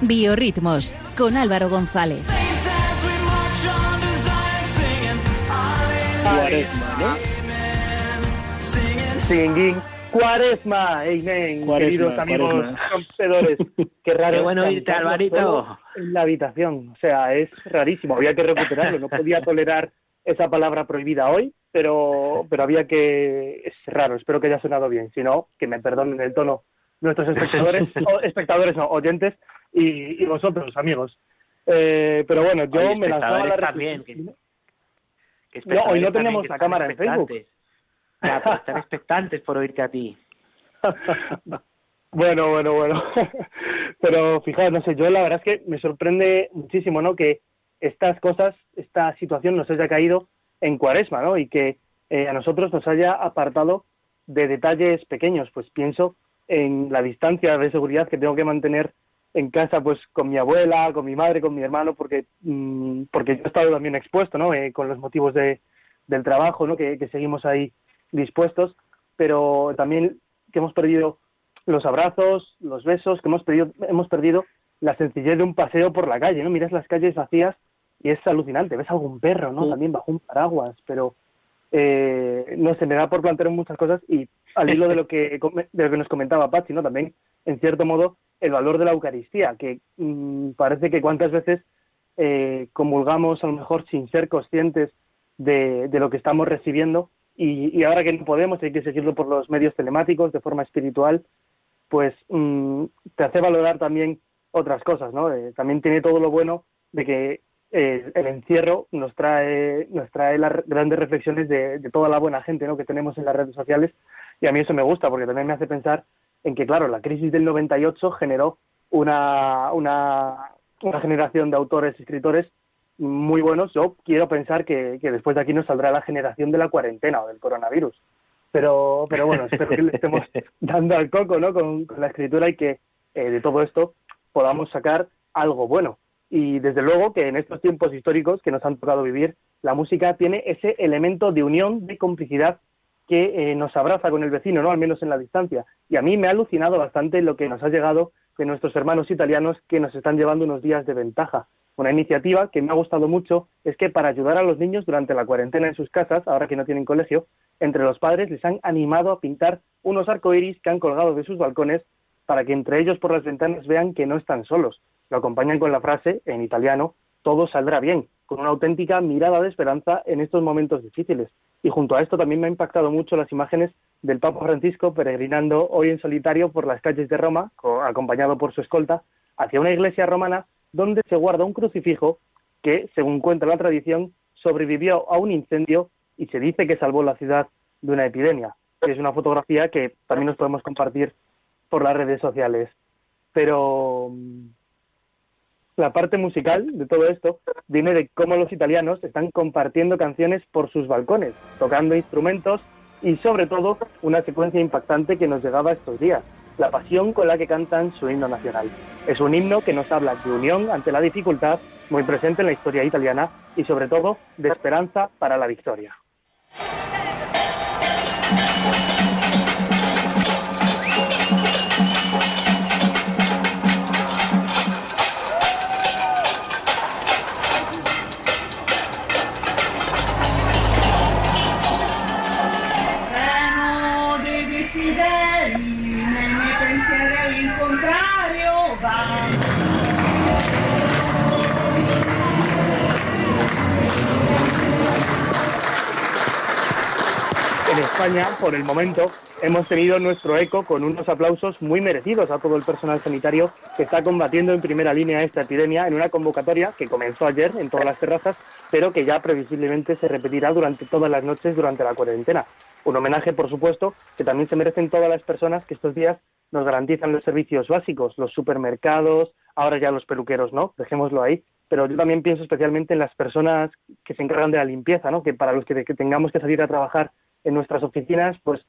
Biorritmos con Álvaro González. Cuaresma, ¿no? Singing Cuaresma, amen, queridos amigos rompedores. Qué raro. Qué bueno irte, Alvarito. En la habitación, o sea, es rarísimo, había que recuperarlo, no podía tolerar esa palabra prohibida hoy, pero, pero había que... Es raro, espero que haya sonado bien, si no, que me perdonen el tono nuestros espectadores, o espectadores no, oyentes, y, y vosotros, amigos. Eh, pero bueno, yo me lanzaba la reflexión no, hoy no tenemos la cámara en Facebook. Ya, están expectantes por oírte a ti. bueno, bueno, bueno. Pero fijaos, no sé, yo la verdad es que me sorprende muchísimo, ¿no? Que estas cosas, esta situación nos haya caído en cuaresma, ¿no? Y que eh, a nosotros nos haya apartado de detalles pequeños. Pues pienso en la distancia de seguridad que tengo que mantener en casa pues con mi abuela, con mi madre, con mi hermano, porque mm, porque yo he estado también expuesto, ¿no? Eh, con los motivos de, del trabajo, ¿no? Que, que, seguimos ahí dispuestos, pero también que hemos perdido los abrazos, los besos, que hemos perdido, hemos perdido la sencillez de un paseo por la calle, ¿no? Miras las calles vacías y es alucinante, ves algún perro, ¿no? También bajo un paraguas, pero eh, no se me da por plantear muchas cosas y al hilo de lo que, de lo que nos comentaba Pachi, ¿no? También, en cierto modo, el valor de la Eucaristía, que mm, parece que cuántas veces eh, comulgamos a lo mejor sin ser conscientes de, lo que estamos recibiendo y, ahora que no podemos, hay que seguirlo por los medios telemáticos de forma espiritual, pues mm, te hace valorar también otras cosas, ¿no? Eh, también tiene todo lo bueno de que eh, el encierro nos trae, nos trae las grandes reflexiones de, toda la buena gente ¿no? que tenemos en las redes sociales y a mí eso me gusta porque también me hace pensar en que, claro, la crisis del 98 generó una, una, una generación de autores y escritores muy buenos. Yo quiero pensar que, que, después de aquí nos saldrá la generación de la cuarentena o del coronavirus. Pero, pero bueno, espero que le estemos dando al coco ¿no? con, la escritura y que eh, de todo esto podamos sacar algo bueno. Y desde luego que en estos tiempos históricos que nos han tocado vivir, la música tiene ese elemento de unión, de complicidad que eh, nos abraza con el vecino, ¿no? Al menos en la distancia. Y a mí me ha alucinado bastante lo que nos ha llegado de nuestros hermanos italianos que nos están llevando unos días de ventaja. Una iniciativa que me ha gustado mucho es que para ayudar a los niños durante la cuarentena en sus casas, ahora que no tienen colegio, entre los padres les han animado a pintar unos arcoíris que han colgado de sus balcones para que entre ellos por las ventanas vean que no están solos, lo acompañan con la frase, en italiano, todo saldrá bien, con una auténtica mirada de esperanza en estos momentos difíciles. Y junto a esto también me ha impactado mucho las imágenes del Papa Francisco peregrinando hoy en solitario por las calles de Roma, acompañado por su escolta, hacia una iglesia romana donde se guarda un crucifijo que, según cuenta la tradición, sobrevivió a un incendio y se dice que salvó la ciudad de una epidemia. Es una fotografía que también nos podemos compartir por las redes sociales. Pero la parte musical de todo esto viene de cómo los italianos están compartiendo canciones por sus balcones, tocando instrumentos y sobre todo una secuencia impactante que nos llegaba estos días, la pasión con la que cantan su himno nacional. Es un himno que nos habla de unión ante la dificultad, muy presente en la historia italiana, y sobre todo de esperanza para la victoria. España, por el momento, hemos tenido nuestro eco con unos aplausos muy merecidos a todo el personal sanitario que está combatiendo en primera línea esta epidemia en una convocatoria que comenzó ayer en todas las terrazas, pero que ya previsiblemente se repetirá durante todas las noches durante la cuarentena. Un homenaje, por supuesto, que también se merecen todas las personas que estos días nos garantizan los servicios básicos, los supermercados, ahora ya los peluqueros, ¿no? Dejémoslo ahí. Pero yo también pienso especialmente en las personas que se encargan de la limpieza, ¿no? Que para los que, tengamos que salir a trabajar en nuestras oficinas, pues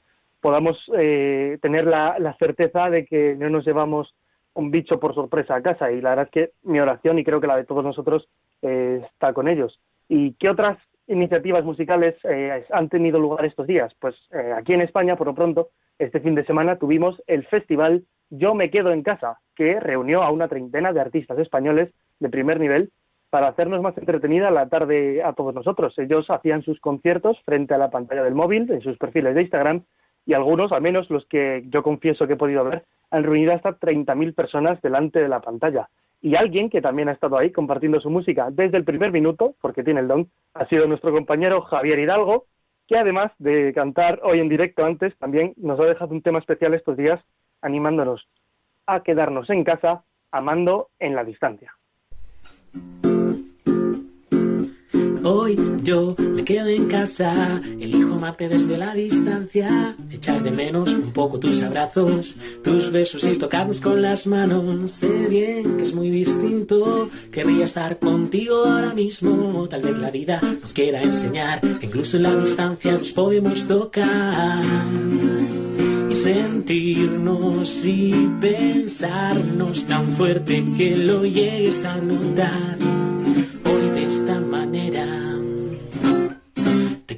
podamos eh, tener la, certeza de que no nos llevamos un bicho por sorpresa a casa. Y la verdad es que mi oración, y creo que la de todos nosotros, eh, está con ellos. ¿Y qué otras iniciativas musicales eh, han tenido lugar estos días? Pues aquí en España, por lo pronto, este fin de semana tuvimos el festival Yo me quedo en casa, que reunió a una treintena de artistas españoles de primer nivel para hacernos más entretenida la tarde a todos nosotros. Ellos hacían sus conciertos frente a la pantalla del móvil, en sus perfiles de Instagram, y algunos, al menos los que yo confieso que he podido ver, han reunido hasta 30.000 personas delante de la pantalla. Y alguien que también ha estado ahí compartiendo su música desde el primer minuto, porque tiene el don, ha sido nuestro compañero Javier Hidalgo, que además de cantar hoy en directo antes, también nos ha dejado un tema especial estos días, animándonos a quedarnos en casa, amando en la distancia. Hoy yo me quedo en casa, elijo amarte desde la distancia, echar de menos un poco tus abrazos, tus besos y tocarnos con las manos. Sé bien que es muy distinto, querría estar contigo ahora mismo. Tal vez la vida nos quiera enseñar que incluso en la distancia nos podemos tocar. Y sentirnos y pensarnos tan fuerte que lo llegues a notar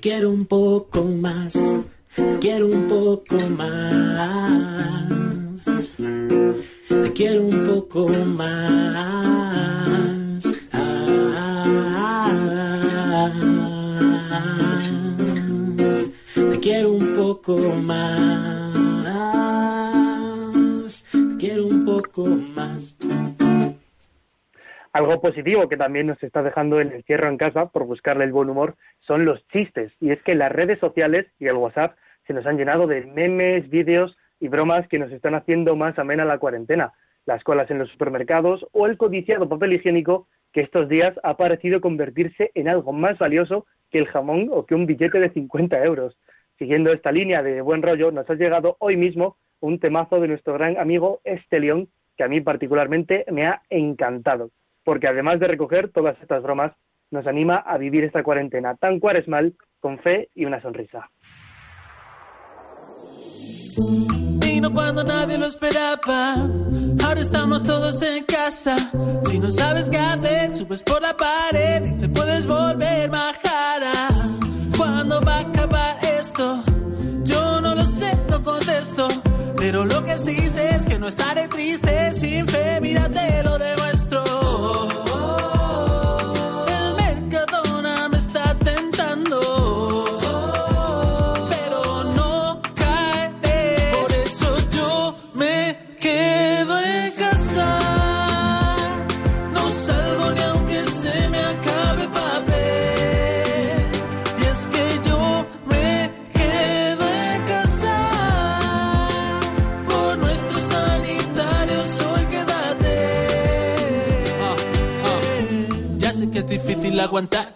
quiero un poco más, quiero un poco más. Te quiero un poco más. Ah, quiero un poco más. Te quiero un poco más. Algo positivo que también nos está dejando el encierro en casa por buscarle el buen humor son los chistes. Y es que las redes sociales y el WhatsApp se nos han llenado de memes, vídeos y bromas que nos están haciendo más amena la cuarentena. Las colas en los supermercados o el codiciado papel higiénico que estos días ha parecido convertirse en algo más valioso que el jamón o que un billete de 50 euros. Siguiendo esta línea de buen rollo, nos ha llegado hoy mismo un temazo de nuestro gran amigo Estelión, que a mí particularmente me ha encantado porque además de recoger todas estas bromas, nos anima a vivir esta cuarentena tan cuaresmal con fe y una sonrisa. Vino cuando nadie lo esperaba. Ahora estamos todos en casa. Si no sabes qué hacer, subes por la pared y te puedes volver majara. ¿Cuándo va a acabar esto? Yo no lo sé, no contesto. Pero lo que sí sé es que no estaré triste sin fe, mírate lo demuestro.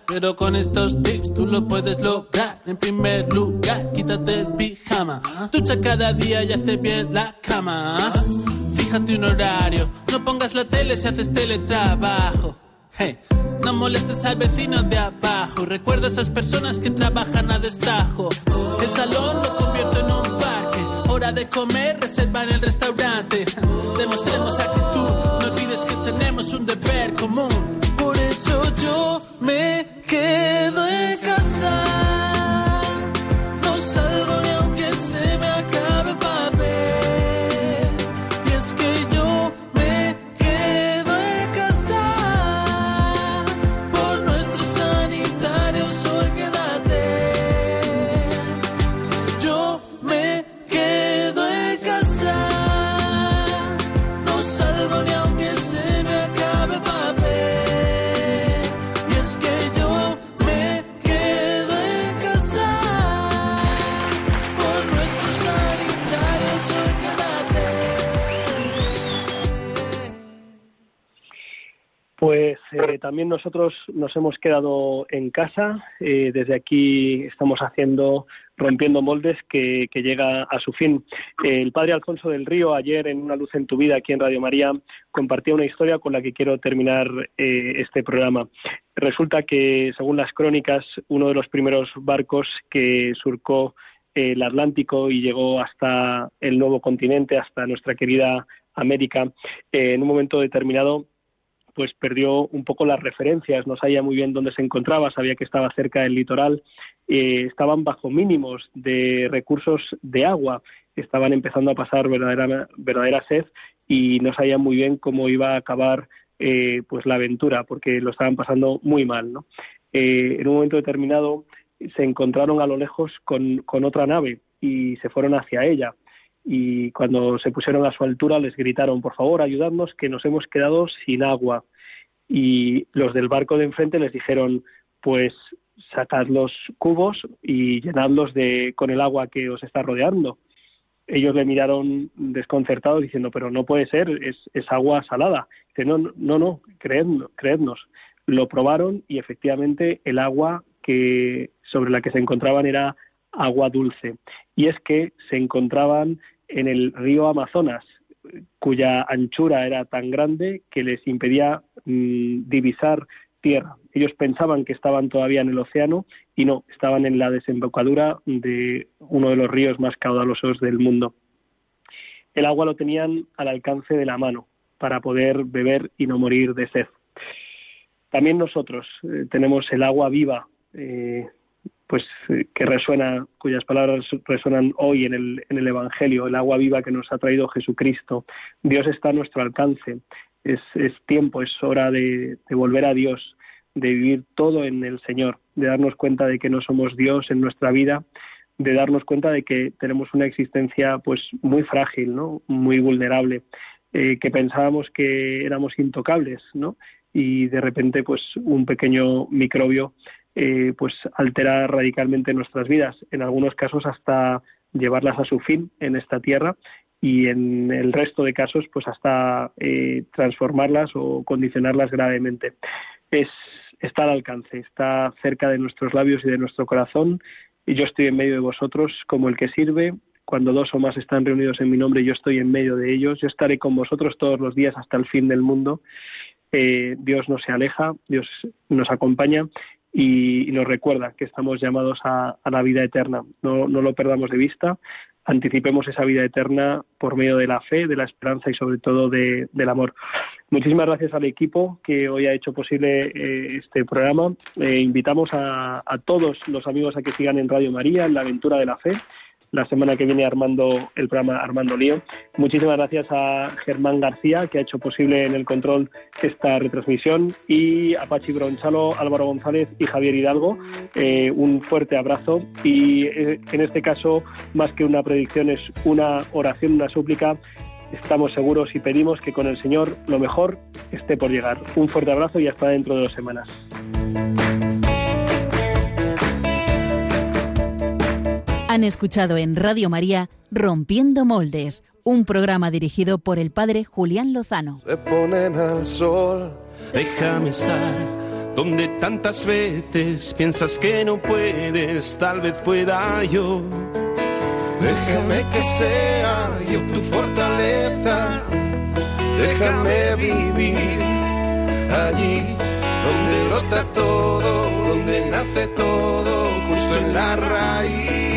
Pero con estos tips tú lo puedes lograr. En primer lugar, quítate el pijama. Ducha cada día y hazte bien la cama. Fíjate un horario, no pongas la tele si haces teletrabajo. Hey, no molestes al vecino de abajo. Recuerda a esas personas que trabajan a destajo. El salón lo convierto en un parque. Hora de comer, reserva en el restaurante. Demostremos actitud, no olvides que tenemos un deber común. Me quedo eh, también nosotros nos hemos quedado en casa. Eh, desde aquí estamos haciendo Rompiendo Moldes que, llega a su fin. El padre Alfonso del Río, ayer en Una Luz en tu Vida, aquí en Radio María, compartía una historia con la que quiero terminar eh, este programa. Resulta que, según las crónicas, uno de los primeros barcos que surcó el Atlántico y llegó hasta el nuevo continente, hasta nuestra querida América, en un momento determinado pues perdió un poco las referencias, no sabía muy bien dónde se encontraba, sabía que estaba cerca del litoral, eh, estaban bajo mínimos de recursos de agua, estaban empezando a pasar verdadera, verdadera sed y no sabían muy bien cómo iba a acabar eh, pues la aventura, porque lo estaban pasando muy mal. ¿no? Eh, en un momento determinado se encontraron a lo lejos con, con otra nave y se fueron hacia ella y cuando se pusieron a su altura les gritaron, por favor, ayudadnos que nos hemos quedado sin agua. Y los del barco de enfrente les dijeron, pues sacad los cubos y llenadlos de, con el agua que os está rodeando. Ellos le miraron desconcertados diciendo, pero no puede ser, es, es agua salada. Dice, no, no, no, creednos, creednos. Lo probaron y efectivamente el agua que, sobre la que se encontraban era agua dulce. Y es que se encontraban en el río Amazonas, cuya anchura era tan grande que les impedía mmm, divisar tierra. Ellos pensaban que estaban todavía en el océano y no, estaban en la desembocadura de uno de los ríos más caudalosos del mundo. El agua lo tenían al alcance de la mano para poder beber y no morir de sed. También nosotros eh, tenemos el agua viva, eh, pues que resuena, cuyas palabras resuenan hoy en el, en el Evangelio, el agua viva que nos ha traído Jesucristo. Dios está a nuestro alcance. Es, es tiempo, es hora de, de, volver a Dios, de vivir todo en el Señor, de darnos cuenta de que no somos Dios en nuestra vida, de darnos cuenta de que tenemos una existencia pues muy frágil, ¿no? Muy vulnerable, eh, que pensábamos que éramos intocables, ¿no? Y de repente pues un pequeño microbio eh, pues altera radicalmente nuestras vidas, en algunos casos hasta llevarlas a su fin en esta tierra y en el resto de casos pues hasta eh, transformarlas o condicionarlas gravemente. Es, está al alcance, está cerca de nuestros labios y de nuestro corazón y yo estoy en medio de vosotros como el que sirve. Cuando dos o más están reunidos en mi nombre, yo estoy en medio de ellos. Yo estaré con vosotros todos los días hasta el fin del mundo. Eh, Dios no se aleja, Dios nos acompaña y, nos recuerda que estamos llamados a, la vida eterna. No, no, lo perdamos de vista, anticipemos esa vida eterna por medio de la fe, de la esperanza y sobre todo de, del amor. Muchísimas gracias al equipo que hoy ha hecho posible eh, este programa. Eh, invitamos a, a todos los amigos a que sigan en Radio María, en la aventura de la fe la semana que viene armando el programa Armando Lío. Muchísimas gracias a Germán García, que ha hecho posible en el control esta retransmisión, y a Pachi Bronchalo, Álvaro González y Javier Hidalgo. Eh, un fuerte abrazo y eh, en este caso, más que una predicción, es una oración, una súplica. Estamos seguros y pedimos que con el Señor lo mejor esté por llegar. Un fuerte abrazo y hasta dentro de dos semanas. Han escuchado en Radio María Rompiendo Moldes, un programa dirigido por el padre Julián Lozano. Se ponen al sol. Déjame estar donde tantas veces piensas que no puedes, tal vez pueda yo. Déjame que sea yo tu fortaleza. Déjame vivir allí donde brota todo, donde nace todo, justo en la raíz.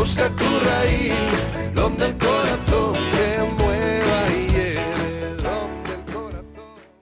busca tu raíz, donde el corazón